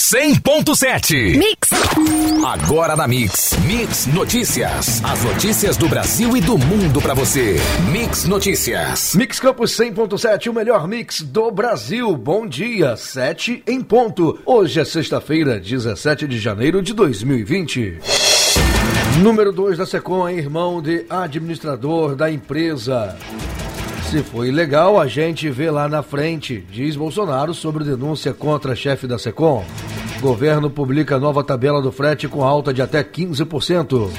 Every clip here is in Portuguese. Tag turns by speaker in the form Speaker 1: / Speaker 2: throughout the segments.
Speaker 1: 100.7. Mix. Agora na Mix. Mix Notícias. As notícias do Brasil e do mundo para você. Mix Notícias.
Speaker 2: Mix Campos 100.7, o melhor mix do Brasil. Bom dia, 7 em ponto. Hoje é sexta-feira, 17 de janeiro de 2020. Número 2 da Secom é irmão de administrador da empresa. Se foi ilegal, a gente vê lá na frente, diz Bolsonaro sobre denúncia contra chefe da Secom. Governo publica nova tabela do frete com alta de até 15%.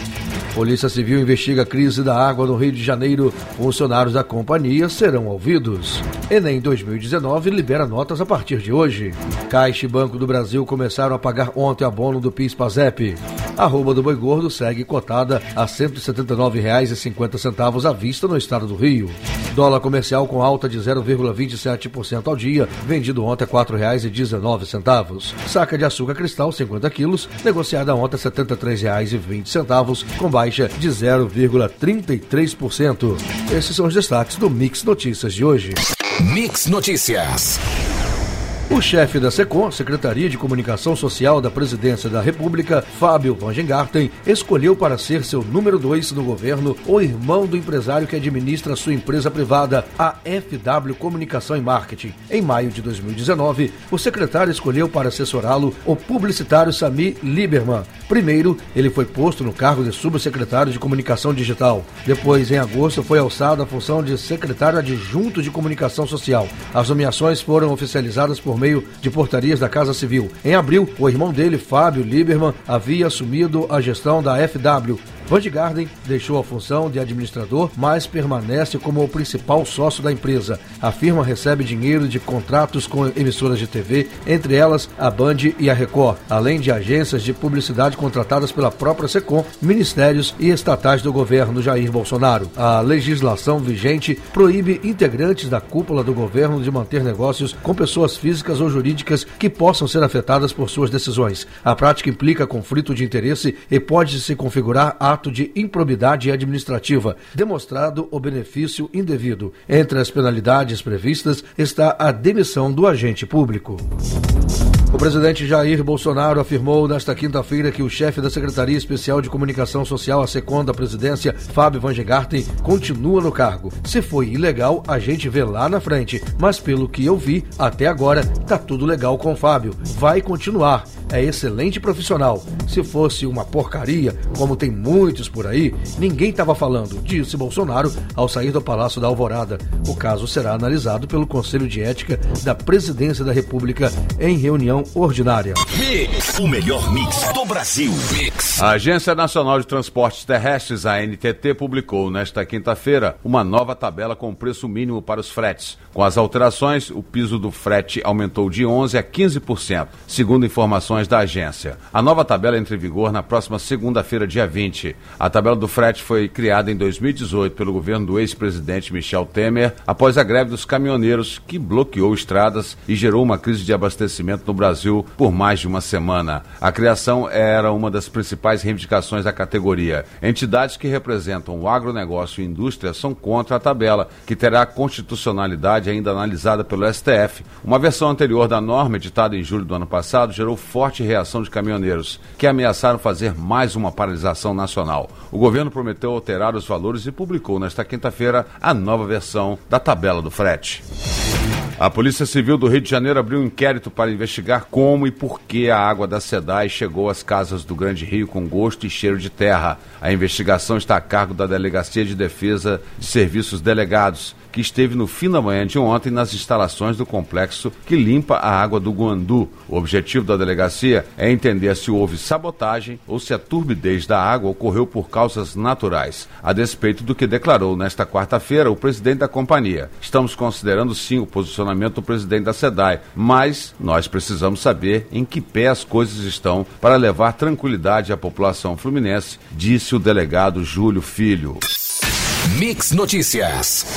Speaker 2: Polícia Civil investiga a crise da água no Rio de Janeiro. Funcionários da companhia serão ouvidos. Enem 2019 libera notas a partir de hoje. Caixa e Banco do Brasil começaram a pagar ontem abono do PIS-PASEP. A rouba do boi gordo segue cotada a R$ 179,50 à vista no estado do Rio. Dólar comercial com alta de 0,27% ao dia, vendido ontem a R$ 4,19. Saca de açúcar cristal 50 quilos, negociada ontem a R$ 73,20, com baixa de 0,33%. Esses são os destaques do Mix Notícias de hoje.
Speaker 1: Mix Notícias.
Speaker 2: O chefe da SECOM, Secretaria de Comunicação Social da Presidência da República, Fábio Vangengarten, escolheu para ser seu número dois no governo o irmão do empresário que administra sua empresa privada, a FW Comunicação e Marketing. Em maio de 2019, o secretário escolheu para assessorá-lo o publicitário Sami Lieberman. Primeiro, ele foi posto no cargo de subsecretário de Comunicação Digital. Depois, em agosto, foi alçado à função de secretário adjunto de Comunicação Social. As nomeações foram oficializadas por meio de portarias da Casa Civil. Em abril, o irmão dele, Fábio Lieberman, havia assumido a gestão da FW, Garden deixou a função de administrador, mas permanece como o principal sócio da empresa. A firma recebe dinheiro de contratos com emissoras de TV, entre elas a Band e a Record, além de agências de publicidade contratadas pela própria Secom, ministérios e estatais do governo Jair Bolsonaro. A legislação vigente proíbe integrantes da cúpula do governo de manter negócios com pessoas físicas ou jurídicas que possam ser afetadas por suas decisões. A prática implica conflito de interesse e pode se configurar ato ato de improbidade administrativa, demonstrado o benefício indevido. Entre as penalidades previstas está a demissão do agente público. O presidente Jair Bolsonaro afirmou nesta quinta-feira que o chefe da Secretaria Especial de Comunicação Social, a SECOM da presidência, Fábio Van Gegarten, continua no cargo. Se foi ilegal, a gente vê lá na frente, mas pelo que eu vi, até agora, tá tudo legal com o Fábio. Vai continuar. É excelente profissional. Se fosse uma porcaria, como tem muitos por aí, ninguém estava falando, disse Bolsonaro ao sair do Palácio da Alvorada. O caso será analisado pelo Conselho de Ética da Presidência da República em reunião ordinária.
Speaker 1: Mix, o melhor mix do Brasil. Mix.
Speaker 3: A Agência Nacional de Transportes Terrestres, a NTT, publicou nesta quinta-feira uma nova tabela com preço mínimo para os fretes. Com as alterações, o piso do frete aumentou de 11% a 15%, segundo informações da agência. A nova tabela entra em vigor na próxima segunda-feira, dia 20. A tabela do frete foi criada em 2018 pelo governo do ex-presidente Michel Temer, após a greve dos caminhoneiros, que bloqueou estradas e gerou uma crise de abastecimento no Brasil por mais de uma semana. A criação era uma das principais reivindicações da categoria. Entidades que representam o agronegócio e indústria são contra a tabela, que terá constitucionalidade ainda analisada pelo STF. Uma versão anterior da norma, editada em julho do ano passado, gerou forte reação de caminhoneiros, que ameaçaram fazer mais uma paralisação nacional. O governo prometeu alterar os valores e publicou nesta quinta-feira a nova versão da tabela do frete. A Polícia Civil do Rio de Janeiro abriu um inquérito para investigar como e por que a água da SEDAI chegou às casas do Grande Rio com gosto e cheiro de terra. A investigação está a cargo da Delegacia de Defesa de Serviços Delegados que esteve no fim da manhã de ontem nas instalações do complexo que limpa a água do Guandu. O objetivo da delegacia é entender se houve sabotagem ou se a turbidez da água ocorreu por causas naturais, a despeito do que declarou nesta quarta-feira o presidente da companhia. Estamos considerando sim o posicionamento do presidente da SEDAI, mas nós precisamos saber em que pé as coisas estão para levar tranquilidade à população fluminense, disse o delegado Júlio Filho.
Speaker 1: Mix Notícias.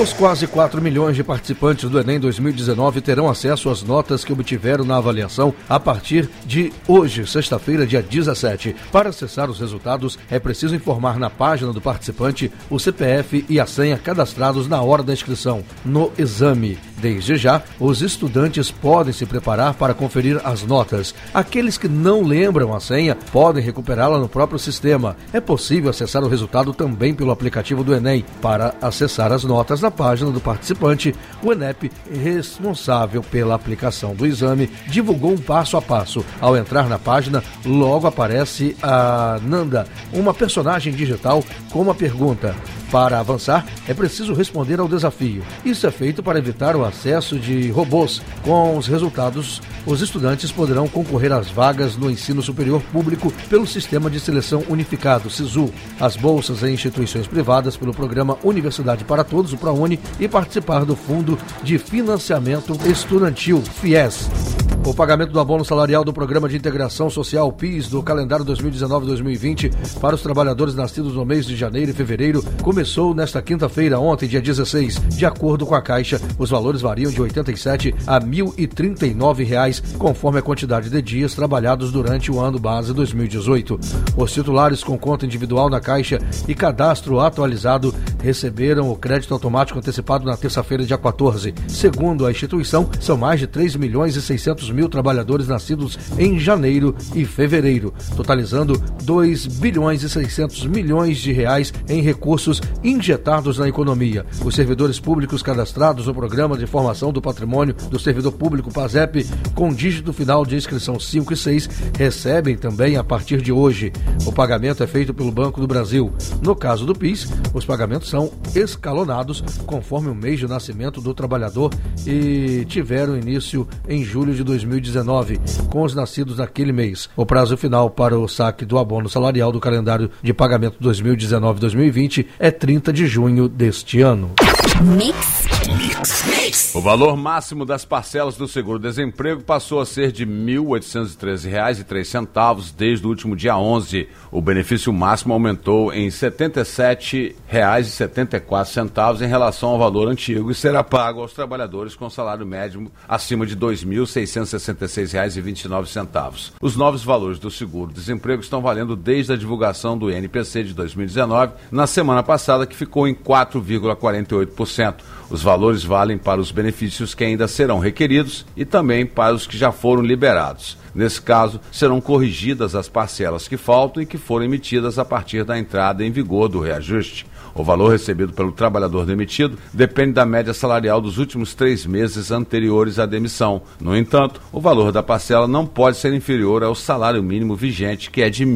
Speaker 2: Os quase 4 milhões de participantes do Enem 2019 terão acesso às notas que obtiveram na avaliação a partir de hoje, sexta-feira, dia 17. Para acessar os resultados, é preciso informar na página do participante o CPF e a senha cadastrados na hora da inscrição no exame. Desde já, os estudantes podem se preparar para conferir as notas. Aqueles que não lembram a senha podem recuperá-la no próprio sistema. É possível acessar o resultado também pelo aplicativo do Enem. Para acessar as notas na página do participante, o ENEP, responsável pela aplicação do exame, divulgou um passo a passo. Ao entrar na página, logo aparece a Nanda, uma personagem digital com uma pergunta. Para avançar, é preciso responder ao desafio. Isso é feito para evitar o acesso de robôs. Com os resultados, os estudantes poderão concorrer às vagas no ensino superior público pelo Sistema de Seleção Unificado, SISU, as bolsas em instituições privadas pelo programa Universidade para Todos, o ProUni, e participar do Fundo de Financiamento Estudantil, FIES. O pagamento do abono salarial do Programa de Integração Social PIS do calendário 2019-2020 para os trabalhadores nascidos no mês de janeiro e fevereiro começou nesta quinta-feira, ontem, dia 16. De acordo com a Caixa, os valores variam de R$ 87 a 1.039 reais, conforme a quantidade de dias trabalhados durante o ano base 2018. Os titulares com conta individual na Caixa e cadastro atualizado receberam o crédito automático antecipado na terça-feira, dia 14. Segundo a instituição, são mais de 3 milhões e 600 mil trabalhadores nascidos em janeiro e fevereiro, totalizando 2 bilhões e 600 milhões de reais em recursos injetados na economia. Os servidores públicos cadastrados no Programa de Formação do Patrimônio do Servidor Público PASEP, com dígito final de inscrição 5 e 6, recebem também a partir de hoje. O pagamento é feito pelo Banco do Brasil. No caso do PIS, os pagamentos são escalonados conforme o mês de nascimento do trabalhador e tiveram início em julho de 2019, com os nascidos naquele mês. O prazo final para o saque do abono salarial do calendário de pagamento 2019-2020 é 30 de junho deste ano.
Speaker 1: Mix. Mix. Mix.
Speaker 3: O valor máximo das parcelas do seguro-desemprego passou a ser de R$ 1.813,03 desde o último dia 11. O benefício máximo aumentou em R$ 77,74 em relação ao valor antigo e será pago aos trabalhadores com salário médio acima de R$ 2.666,29. Os novos valores do seguro-desemprego estão valendo desde a divulgação do INPC de 2019, na semana passada, que ficou em 4,48%. Os valores valem para os benefícios que ainda serão requeridos e também para os que já foram liberados. Nesse caso, serão corrigidas as parcelas que faltam e que foram emitidas a partir da entrada em vigor do reajuste. O valor recebido pelo trabalhador demitido depende da média salarial dos últimos três meses anteriores à demissão. No entanto, o valor da parcela não pode ser inferior ao salário mínimo vigente, que é de R$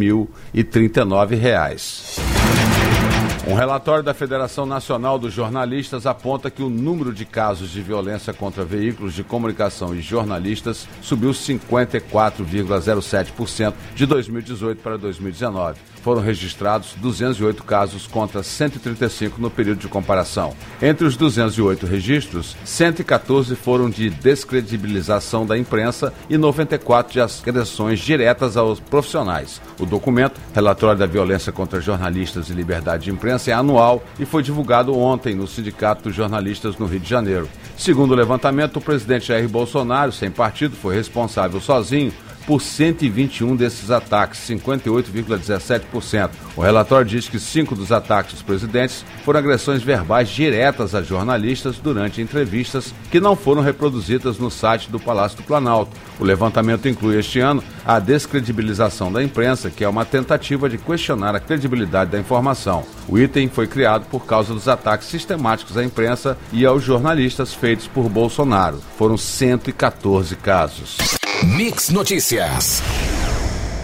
Speaker 3: 1.039. Um relatório da Federação Nacional dos Jornalistas aponta que o número de casos de violência contra veículos de comunicação e jornalistas subiu 54,07% de 2018 para 2019 foram registrados 208 casos contra 135 no período de comparação. Entre os 208 registros, 114 foram de descredibilização da imprensa e 94 de agressões diretas aos profissionais. O documento, Relatório da Violência contra Jornalistas e Liberdade de Imprensa, é anual e foi divulgado ontem no Sindicato dos Jornalistas no Rio de Janeiro. Segundo o levantamento, o presidente Jair Bolsonaro, sem partido, foi responsável sozinho por 121 desses ataques, 58,17%. O relatório diz que cinco dos ataques dos presidentes foram agressões verbais diretas a jornalistas durante entrevistas que não foram reproduzidas no site do Palácio do Planalto. O levantamento inclui este ano a descredibilização da imprensa, que é uma tentativa de questionar a credibilidade da informação. O item foi criado por causa dos ataques sistemáticos à imprensa e aos jornalistas feitos por Bolsonaro. Foram 114 casos.
Speaker 1: Mix Notícias.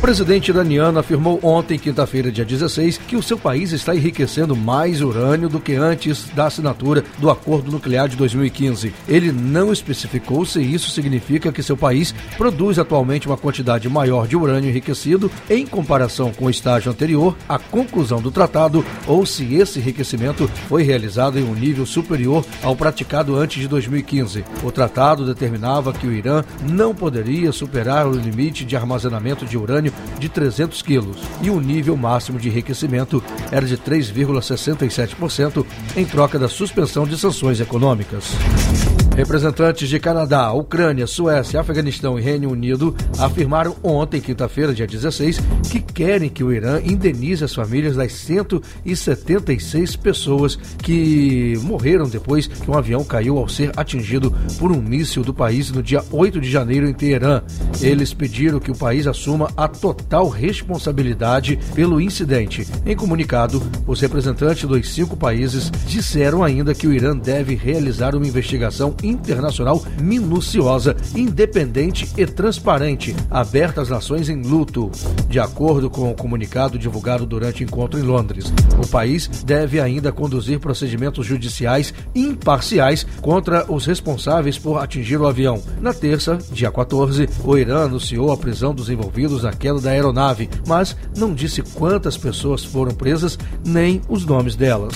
Speaker 2: O presidente iraniano afirmou ontem, quinta-feira, dia 16, que o seu país está enriquecendo mais urânio do que antes da assinatura do acordo nuclear de 2015. Ele não especificou se isso significa que seu país produz atualmente uma quantidade maior de urânio enriquecido em comparação com o estágio anterior à conclusão do tratado ou se esse enriquecimento foi realizado em um nível superior ao praticado antes de 2015. O tratado determinava que o Irã não poderia superar o limite de armazenamento de urânio de 300 quilos e o nível máximo de enriquecimento era de 3,67% em troca da suspensão de sanções econômicas. Representantes de Canadá, Ucrânia, Suécia, Afeganistão e Reino Unido afirmaram ontem, quinta-feira, dia 16, que querem que o Irã indenize as famílias das 176 pessoas que morreram depois que um avião caiu ao ser atingido por um míssil do país no dia 8 de janeiro em Teherã. Eles pediram que o país assuma a total responsabilidade pelo incidente. Em comunicado, os representantes dos cinco países disseram ainda que o Irã deve realizar uma investigação internacional minuciosa, independente e transparente, aberta às nações em luto. De acordo com o comunicado divulgado durante o encontro em Londres, o país deve ainda conduzir procedimentos judiciais imparciais contra os responsáveis por atingir o avião. Na terça, dia 14, o Irã anunciou a prisão dos envolvidos na queda da aeronave, mas não disse quantas pessoas foram presas nem os nomes delas.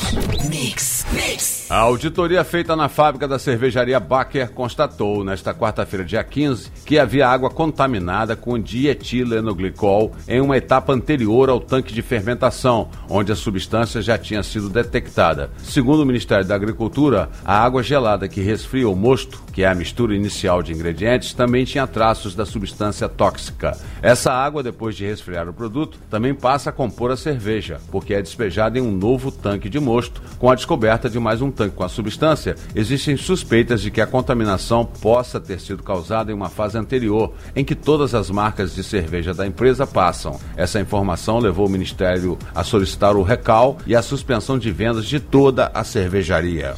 Speaker 2: Mix,
Speaker 3: mix. A auditoria feita na fábrica da cervejaria Baker constatou, nesta quarta-feira, dia 15, que havia água contaminada com dietilenoglicol em uma etapa anterior ao tanque de fermentação, onde a substância já tinha sido detectada. Segundo o Ministério da Agricultura, a água gelada que resfria o mosto, que é a mistura inicial de ingredientes, também tinha traços da substância tóxica. Essa água, depois de resfriar o produto, também passa a compor a cerveja, porque é despejada em um novo tanque de mosto, com a descoberta de mais um tanque com a substância, existem suspeitas de que a contaminação possa ter sido causada em uma fase anterior, em que todas as marcas de cerveja da empresa passam. Essa informação levou o Ministério a solicitar o recal e a suspensão de vendas de toda a cervejaria.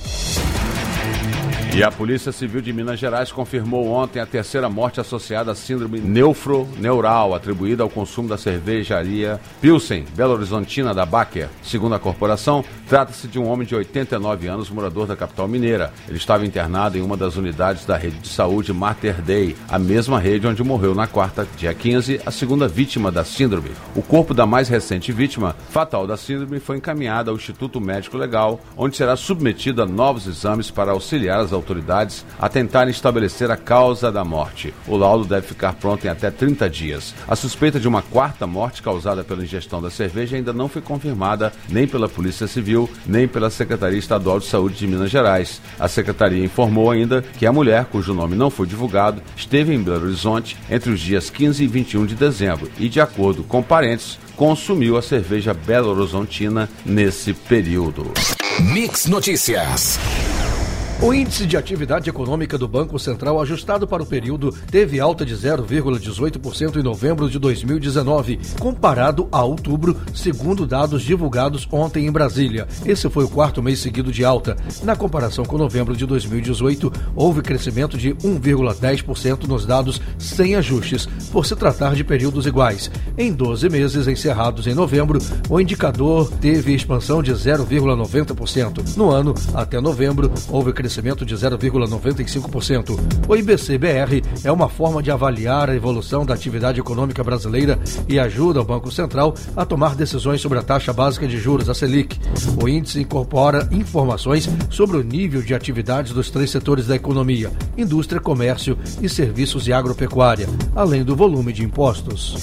Speaker 3: E a Polícia Civil de Minas Gerais confirmou ontem a terceira morte associada à síndrome neufroneural, atribuída ao consumo da cervejaria Pilsen, Belo Horizontina da Baker. Segundo a corporação, trata-se de um homem de 89 anos, morador da capital mineira. Ele estava internado em uma das unidades da rede de saúde Mater Dei, a mesma rede onde morreu na quarta, dia 15, a segunda vítima da síndrome. O corpo da mais recente vítima, fatal da síndrome, foi encaminhado ao Instituto Médico Legal, onde será submetido a novos exames para auxiliar as autoridades autoridades a tentarem estabelecer a causa da morte. O laudo deve ficar pronto em até 30 dias. A suspeita de uma quarta morte causada pela ingestão da cerveja ainda não foi confirmada nem pela Polícia Civil, nem pela Secretaria Estadual de Saúde de Minas Gerais. A secretaria informou ainda que a mulher, cujo nome não foi divulgado, esteve em Belo Horizonte entre os dias 15 e 21 de dezembro e, de acordo com parentes, consumiu a cerveja Belo Horizontina nesse período.
Speaker 1: Mix Notícias.
Speaker 2: O índice de atividade econômica do Banco Central, ajustado para o período, teve alta de 0,18% em novembro de 2019, comparado a outubro, segundo dados divulgados ontem em Brasília. Esse foi o quarto mês seguido de alta. Na comparação com novembro de 2018, houve crescimento de 1,10% nos dados sem ajustes, por se tratar de períodos iguais. Em 12 meses encerrados em novembro, o indicador teve expansão de 0,90%. No ano, até novembro, houve crescimento crescimento de 0,95%. O IBC-BR é uma forma de avaliar a evolução da atividade econômica brasileira e ajuda o Banco Central a tomar decisões sobre a taxa básica de juros, a Selic. O índice incorpora informações sobre o nível de atividades dos três setores da economia: indústria, comércio e serviços e agropecuária, além do volume de impostos.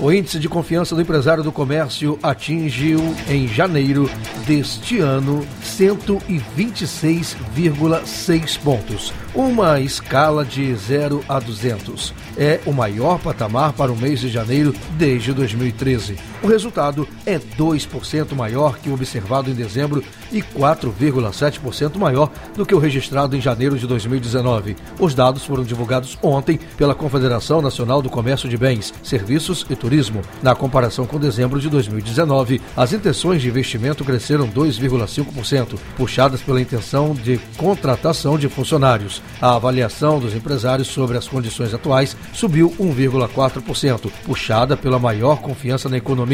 Speaker 2: O índice de confiança do empresário do comércio atingiu, em janeiro deste ano, 126,6 pontos, uma escala de 0 a 200. É o maior patamar para o mês de janeiro desde 2013. O resultado é 2% maior que o observado em dezembro e 4,7% maior do que o registrado em janeiro de 2019. Os dados foram divulgados ontem pela Confederação Nacional do Comércio de Bens, Serviços e Turismo. Na comparação com dezembro de 2019, as intenções de investimento cresceram 2,5%, puxadas pela intenção de contratação de funcionários. A avaliação dos empresários sobre as condições atuais subiu 1,4%, puxada pela maior confiança na economia.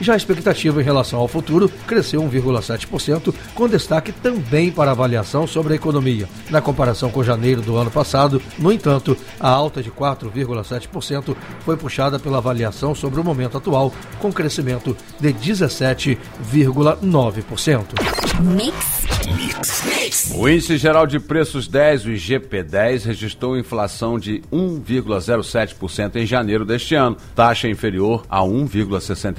Speaker 2: Já a expectativa em relação ao futuro cresceu 1,7%, com destaque também para a avaliação sobre a economia. Na comparação com janeiro do ano passado, no entanto, a alta de 4,7% foi puxada pela avaliação sobre o momento atual, com crescimento de 17,9%.
Speaker 1: Mix
Speaker 3: O índice geral de preços 10, o IGP-10, registrou inflação de 1,07% em janeiro deste ano, taxa inferior a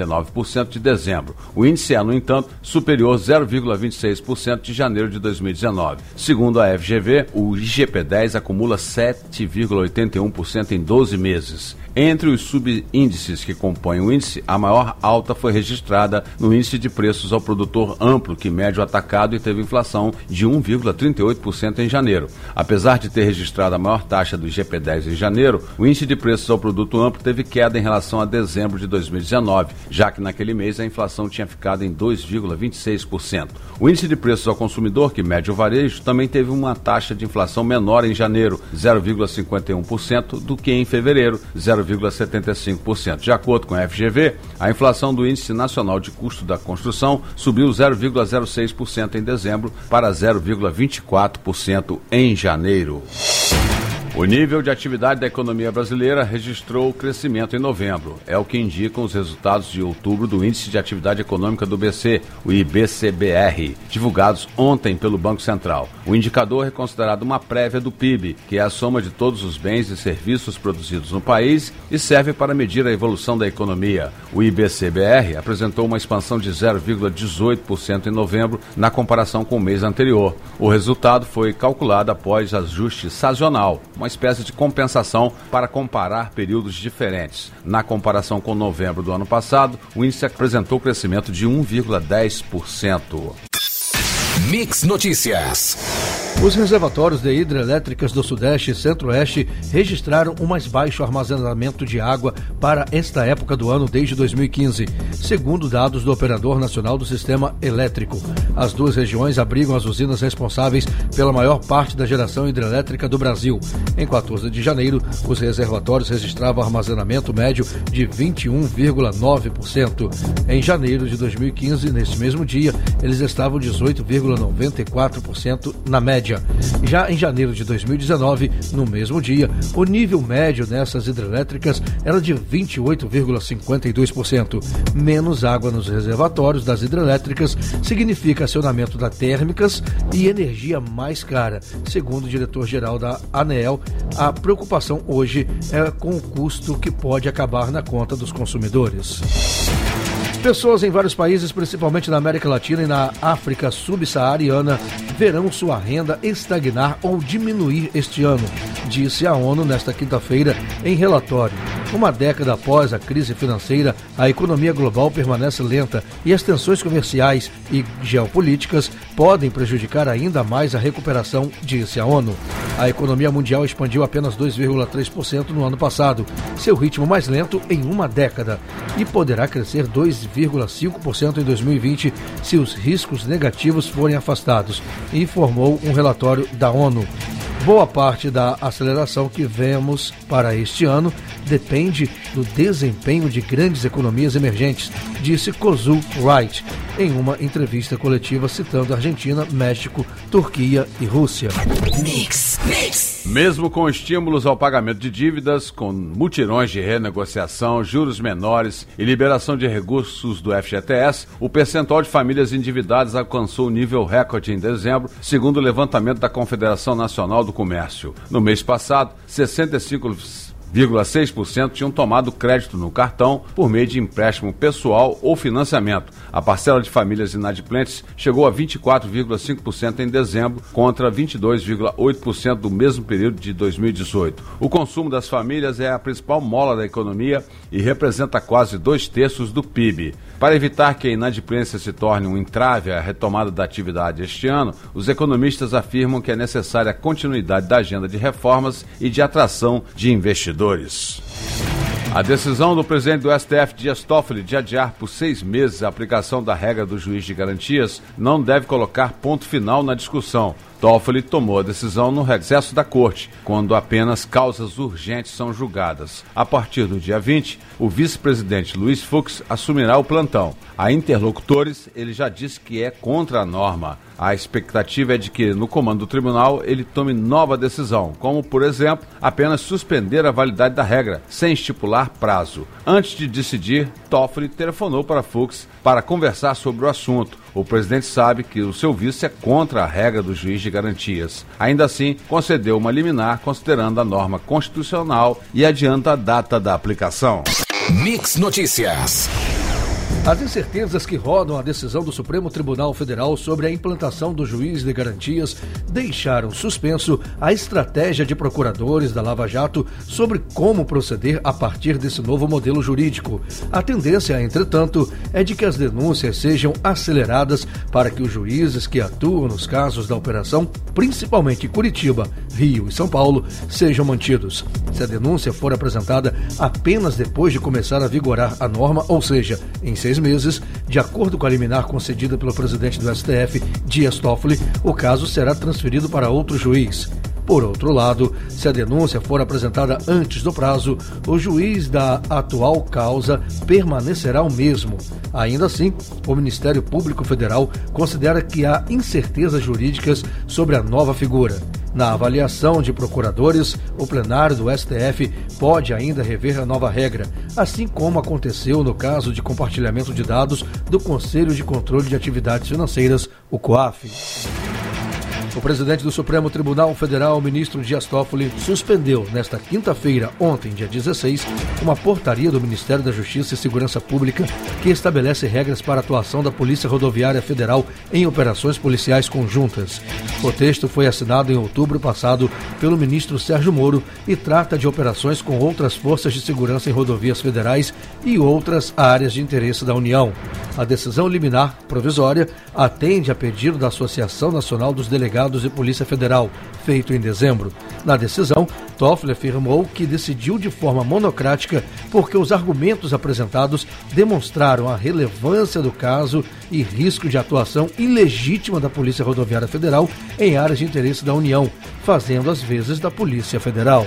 Speaker 3: 1,69% de dezembro. O índice é, no entanto, superior 0,26% de janeiro de 2019. Segundo a FGV, o IGP-10 acumula 7,81% em 12 meses. Entre os subíndices que compõem o índice, a maior alta foi registrada no índice de preços ao produtor amplo, que mede o atacado e teve inflação de 1,38% em janeiro. Apesar de ter registrado a maior taxa do IGP-10 em janeiro, o índice de preços ao produto amplo teve queda em relação a dezembro de 2019, já que naquele mês a inflação tinha ficado em 2,26%. O índice de preços ao consumidor, que mede o varejo, também teve uma taxa de inflação menor em janeiro, 0,51%, do que em fevereiro, 0 0,75%. De acordo com a FGV, a inflação do Índice Nacional de Custo da Construção subiu 0,06% em dezembro para 0,24% em janeiro. O nível de atividade da economia brasileira registrou crescimento em novembro. É o que indicam os resultados de outubro do Índice de Atividade Econômica do BC, o IBCBR, divulgados ontem pelo Banco Central. O indicador é considerado uma prévia do PIB, que é a soma de todos os bens e serviços produzidos no país e serve para medir a evolução da economia. O IBCBR apresentou uma expansão de 0,18% em novembro na comparação com o mês anterior. O resultado foi calculado após ajuste sazonal, uma espécie de compensação para comparar períodos diferentes. Na comparação com novembro do ano passado, o índice apresentou crescimento de 1,10%.
Speaker 1: Mix Notícias.
Speaker 2: Os reservatórios de hidrelétricas do Sudeste e Centro-Oeste registraram o mais baixo armazenamento de água para esta época do ano desde 2015, segundo dados do Operador Nacional do Sistema Elétrico. As duas regiões abrigam as usinas responsáveis pela maior parte da geração hidrelétrica do Brasil. Em 14 de janeiro, os reservatórios registravam armazenamento médio de 21,9%. Em janeiro de 2015, nesse mesmo dia, eles estavam 18,94% na média média. Já em janeiro de 2019, no mesmo dia, o nível médio nessas hidrelétricas era de 28,52%. Menos água nos reservatórios das hidrelétricas significa acionamento das térmicas e energia mais cara. Segundo o diretor-geral da ANEEL, a preocupação hoje é com o custo que pode acabar na conta dos consumidores. Pessoas em vários países, principalmente na América Latina e na África subsaariana, verão sua renda estagnar ou diminuir este ano, disse a ONU nesta quinta-feira em relatório. Uma década após a crise financeira, a economia global permanece lenta e as tensões comerciais e geopolíticas podem prejudicar ainda mais a recuperação, disse a ONU. A economia mundial expandiu apenas 2,3% no ano passado, seu ritmo mais lento em uma década, e poderá crescer 2,5% em 2020 se os riscos negativos forem afastados, informou um relatório da ONU. Boa parte da aceleração que vemos para este ano depende do desempenho de grandes economias emergentes, disse Kozu Wright em uma entrevista coletiva citando Argentina, México, Turquia e Rússia. Mix,
Speaker 3: mix. Mesmo com estímulos ao pagamento de dívidas, com mutirões de renegociação, juros menores e liberação de recursos do FGTS, o percentual de famílias endividadas alcançou o nível recorde em dezembro, segundo o levantamento da Confederação Nacional do Comércio. No mês passado, 65 0,6% tinham tomado crédito no cartão por meio de empréstimo pessoal ou financiamento. A parcela de famílias inadimplentes chegou a 24,5% em dezembro, contra 22,8% do mesmo período de 2018. O consumo das famílias é a principal mola da economia e representa quase dois terços do PIB. Para evitar que a inadimplência se torne um entrave à retomada da atividade este ano, os economistas afirmam que é necessária a continuidade da agenda de reformas e de atração de investidores. A decisão do presidente do STF, Dias Toffoli, de adiar por seis meses a aplicação da regra do juiz de garantias não deve colocar ponto final na discussão. Toffoli tomou a decisão no recesso da corte, quando apenas causas urgentes são julgadas. A partir do dia 20, o vice-presidente Luiz Fux assumirá o plantão. A interlocutores, ele já disse que é contra a norma. A expectativa é de que, no comando do tribunal, ele tome nova decisão, como, por exemplo, apenas suspender a validade da regra, sem estipular prazo. Antes de decidir, Toffoli telefonou para Fux para conversar sobre o assunto. O presidente sabe que o seu vice é contra a regra do juiz de garantias. Ainda assim, concedeu uma liminar considerando a norma constitucional e adianta a data da aplicação.
Speaker 1: Mix Notícias.
Speaker 2: As incertezas que rodam a decisão do Supremo Tribunal Federal sobre a implantação do juiz de garantias deixaram suspenso a estratégia de procuradores da Lava Jato sobre como proceder a partir desse novo modelo jurídico. A tendência, entretanto, é de que as denúncias sejam aceleradas para que os juízes que atuam nos casos da operação, principalmente Curitiba, Rio e São Paulo, sejam mantidos. Se a denúncia for apresentada apenas depois de começar a vigorar a norma, ou seja, em seis meses, de acordo com a liminar concedida pelo presidente do STF, Dias Toffoli, o caso será transferido para outro juiz. Por outro lado, se a denúncia for apresentada antes do prazo, o juiz da atual causa permanecerá o mesmo. Ainda assim, o Ministério Público Federal considera que há incertezas jurídicas sobre a nova figura. Na avaliação de procuradores, o plenário do STF pode ainda rever a nova regra, assim como aconteceu no caso de compartilhamento de dados do Conselho de Controle de Atividades Financeiras, o COAF. O presidente do Supremo Tribunal Federal, ministro Dias Toffoli, suspendeu nesta quinta-feira, ontem, dia 16, uma portaria do Ministério da Justiça e Segurança Pública que estabelece regras para a atuação da Polícia Rodoviária Federal em operações policiais conjuntas. O texto foi assinado em outubro passado pelo ministro Sérgio Moro e trata de operações com outras forças de segurança em rodovias federais e outras áreas de interesse da União. A decisão liminar provisória atende a pedido da Associação Nacional dos Delegados Delegados de Polícia Federal, feito em dezembro. Na decisão, Toffler afirmou que decidiu de forma monocrática porque os argumentos apresentados demonstraram a relevância do caso e risco de atuação ilegítima da Polícia Rodoviária Federal em áreas de interesse da União, fazendo as vezes da Polícia Federal.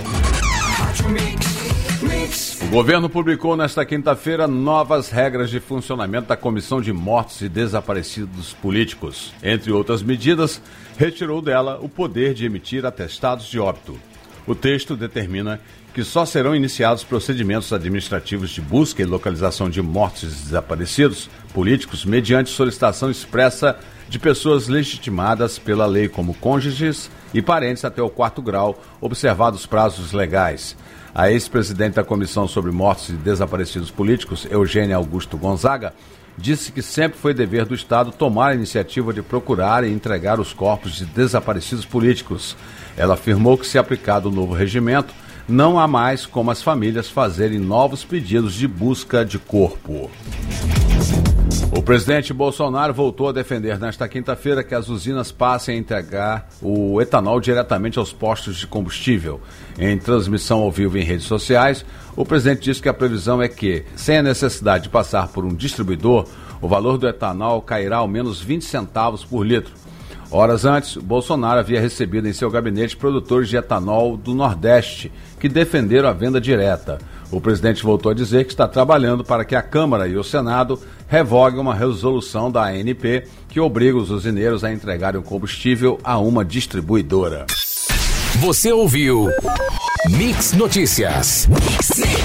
Speaker 3: O governo publicou nesta quinta-feira novas regras de funcionamento da Comissão de Mortos e Desaparecidos Políticos. Entre outras medidas, retirou dela o poder de emitir atestados de óbito. O texto determina que só serão iniciados procedimentos administrativos de busca e localização de mortos e desaparecidos políticos mediante solicitação expressa de pessoas legitimadas pela lei como cônjuges e parentes até o quarto grau, observados prazos legais. A ex-presidente da Comissão sobre Mortos e Desaparecidos Políticos, Eugênia Augusto Gonzaga, disse que sempre foi dever do Estado tomar a iniciativa de procurar e entregar os corpos de desaparecidos políticos. Ela afirmou que, se aplicado o novo regimento, não há mais como as famílias fazerem novos pedidos de busca de corpo. O presidente Bolsonaro voltou a defender nesta quinta-feira que as usinas passem a entregar o etanol diretamente aos postos de combustível. Em transmissão ao vivo em redes sociais, o presidente disse que a previsão é que, sem a necessidade de passar por um distribuidor, o valor do etanol cairá ao menos 20 centavos por litro. Horas antes, Bolsonaro havia recebido em seu gabinete produtores de etanol do Nordeste que defenderam a venda direta. O presidente voltou a dizer que está trabalhando para que a Câmara e o Senado revoguem uma resolução da ANP que obriga os usineiros a entregarem o combustível a uma distribuidora.
Speaker 1: Você ouviu Mix Notícias. Mix.